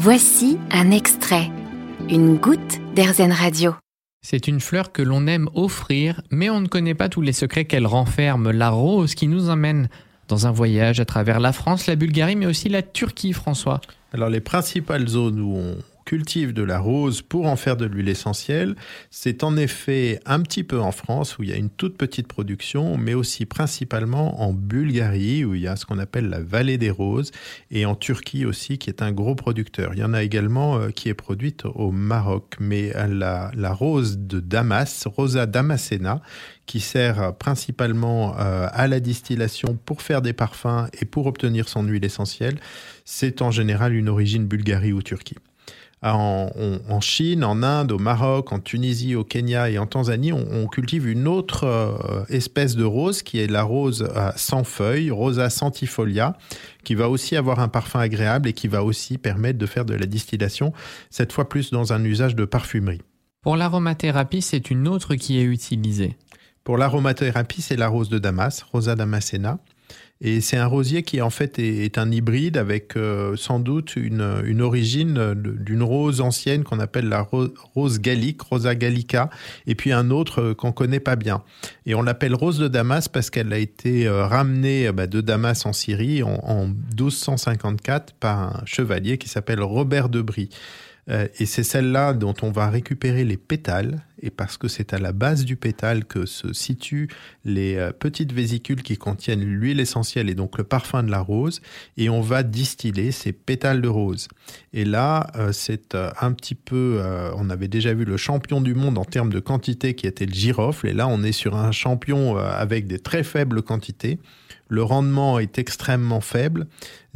Voici un extrait, une goutte d'Airzen Radio. C'est une fleur que l'on aime offrir, mais on ne connaît pas tous les secrets qu'elle renferme, la rose qui nous emmène dans un voyage à travers la France, la Bulgarie, mais aussi la Turquie, François. Alors les principales zones où on cultive de la rose pour en faire de l'huile essentielle, c'est en effet un petit peu en France où il y a une toute petite production, mais aussi principalement en Bulgarie où il y a ce qu'on appelle la vallée des roses et en Turquie aussi qui est un gros producteur. Il y en a également euh, qui est produite au Maroc, mais la, rose de Damas, Rosa damascena, qui sert principalement euh, à la distillation pour faire des parfums et pour obtenir son huile essentielle, c'est en général une origine Bulgarie ou Turquie. En, Chine, en Inde, au Maroc, en Tunisie, au Kenya et en Tanzanie, on, cultive une autre euh, espèce de rose qui est la rose sans feuilles, Rosa centifolia, qui va aussi avoir un parfum agréable et qui va aussi permettre de faire de la distillation, cette fois plus dans un usage de parfumerie. Pour l'aromathérapie, c'est une autre qui est utilisée. Pour l'aromathérapie, c'est la rose de Damas, Rosa damascena. Et c'est un rosier qui en fait est, un hybride avec euh, sans doute une, origine d'une rose ancienne qu'on appelle la rose, gallique, Rosa gallica, et puis un autre euh, qu'on connaît pas bien. Et on l'appelle rose de Damas parce qu'elle a été euh, ramenée bah, de Damas en Syrie en, en 1254 par un chevalier qui s'appelle Robert de Brie. Euh, et c'est celle-là dont on va récupérer les pétales, et parce que c'est à la base du pétale que se situent les euh, petites vésicules qui contiennent l'huile essentielle et donc le parfum de la rose, et on va distiller ces pétales de rose. Et là, euh, c'est un petit peu, on avait déjà vu le champion du monde en termes de quantité qui était le girofle, et là on est sur un champion avec des très faibles quantités. Le rendement est extrêmement faible,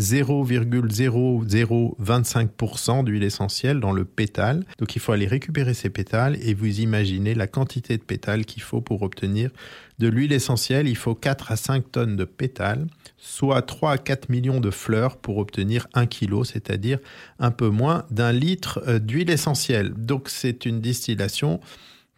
0,0025% d'huile essentielle dans le pétale. Donc il faut aller récupérer ces pétales et vous imaginez la quantité de pétales qu'il faut pour obtenir de l'huile essentielle. Il faut 4 à 5 tonnes de pétales, soit 3 à 4 millions de fleurs pour obtenir 1 kg, c'est-à-dire un peu moins d'un litre euh, d'huile essentielle. Donc c'est une distillation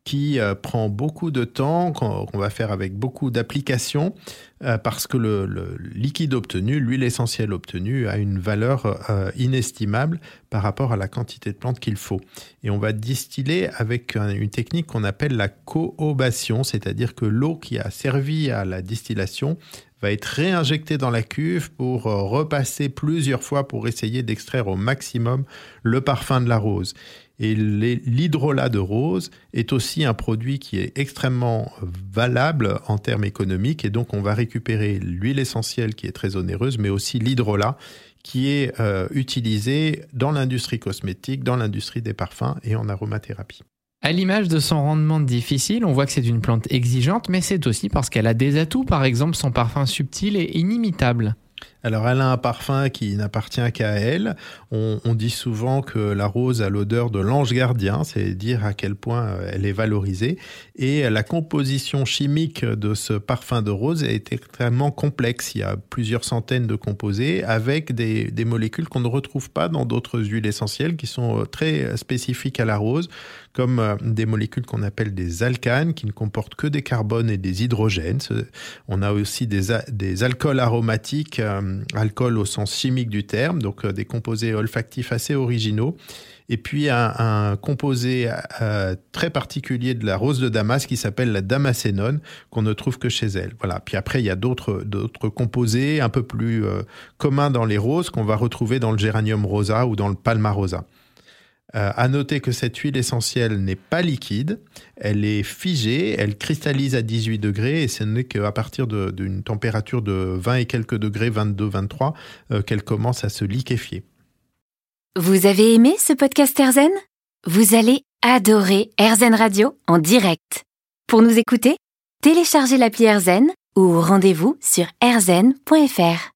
qui euh, prend beaucoup de temps, qu'on va faire avec beaucoup d'applications, euh, parce que le, liquide obtenu, l'huile essentielle obtenue, a une valeur euh, inestimable par rapport à la quantité de plantes qu'il faut. Et on va distiller avec une technique qu'on appelle la coobation, c'est-à-dire que l'eau qui a servi à la distillation va être réinjectée dans la cuve pour repasser plusieurs fois pour essayer d'extraire au maximum le parfum de la rose. Et l'hydrolat de rose est aussi un produit qui est extrêmement valable en termes économiques. Et donc, on va récupérer l'huile essentielle qui est très onéreuse, mais aussi l'hydrolat qui est euh, utilisé dans l'industrie cosmétique, dans l'industrie des parfums et en aromathérapie. À l'image de son rendement difficile, on voit que c'est une plante exigeante, mais c'est aussi parce qu'elle a des atouts, par exemple son parfum subtil et inimitable. Alors elle a un parfum qui n'appartient qu'à elle. On, dit souvent que la rose a l'odeur de l'ange gardien, c'est dire à quel point euh, elle est valorisée. Et la composition chimique de ce parfum de rose est extrêmement complexe. Il y a plusieurs centaines de composés avec des, molécules qu'on ne retrouve pas dans d'autres huiles essentielles qui sont euh, très spécifiques à la rose, comme euh, des molécules qu'on appelle des alcanes qui ne comportent que des carbones et des hydrogènes. On a aussi des, alcools aromatiques euh, alcool au sens chimique du terme, donc euh, des composés olfactifs assez originaux. Et puis un, composé euh, très particulier de la rose de Damas qui s'appelle la damascénone, qu'on ne trouve que chez elle. Voilà. Puis après, il y a d'autres d'autres composés un peu plus communs dans les roses qu'on va retrouver dans le géranium rosa ou dans le palma rosa. Euh, à noter que cette huile essentielle n'est pas liquide, elle est figée, elle cristallise à 18 degrés et ce n'est qu'à partir d'une température de 20 et quelques degrés, 22, 23, euh, qu'elle commence à se liquéfier. Vous avez aimé ce podcast Erzen? Vous allez adorer Erzen Radio en direct. Pour nous écouter, téléchargez l'appli Erzen ou rendez-vous sur erzen.fr.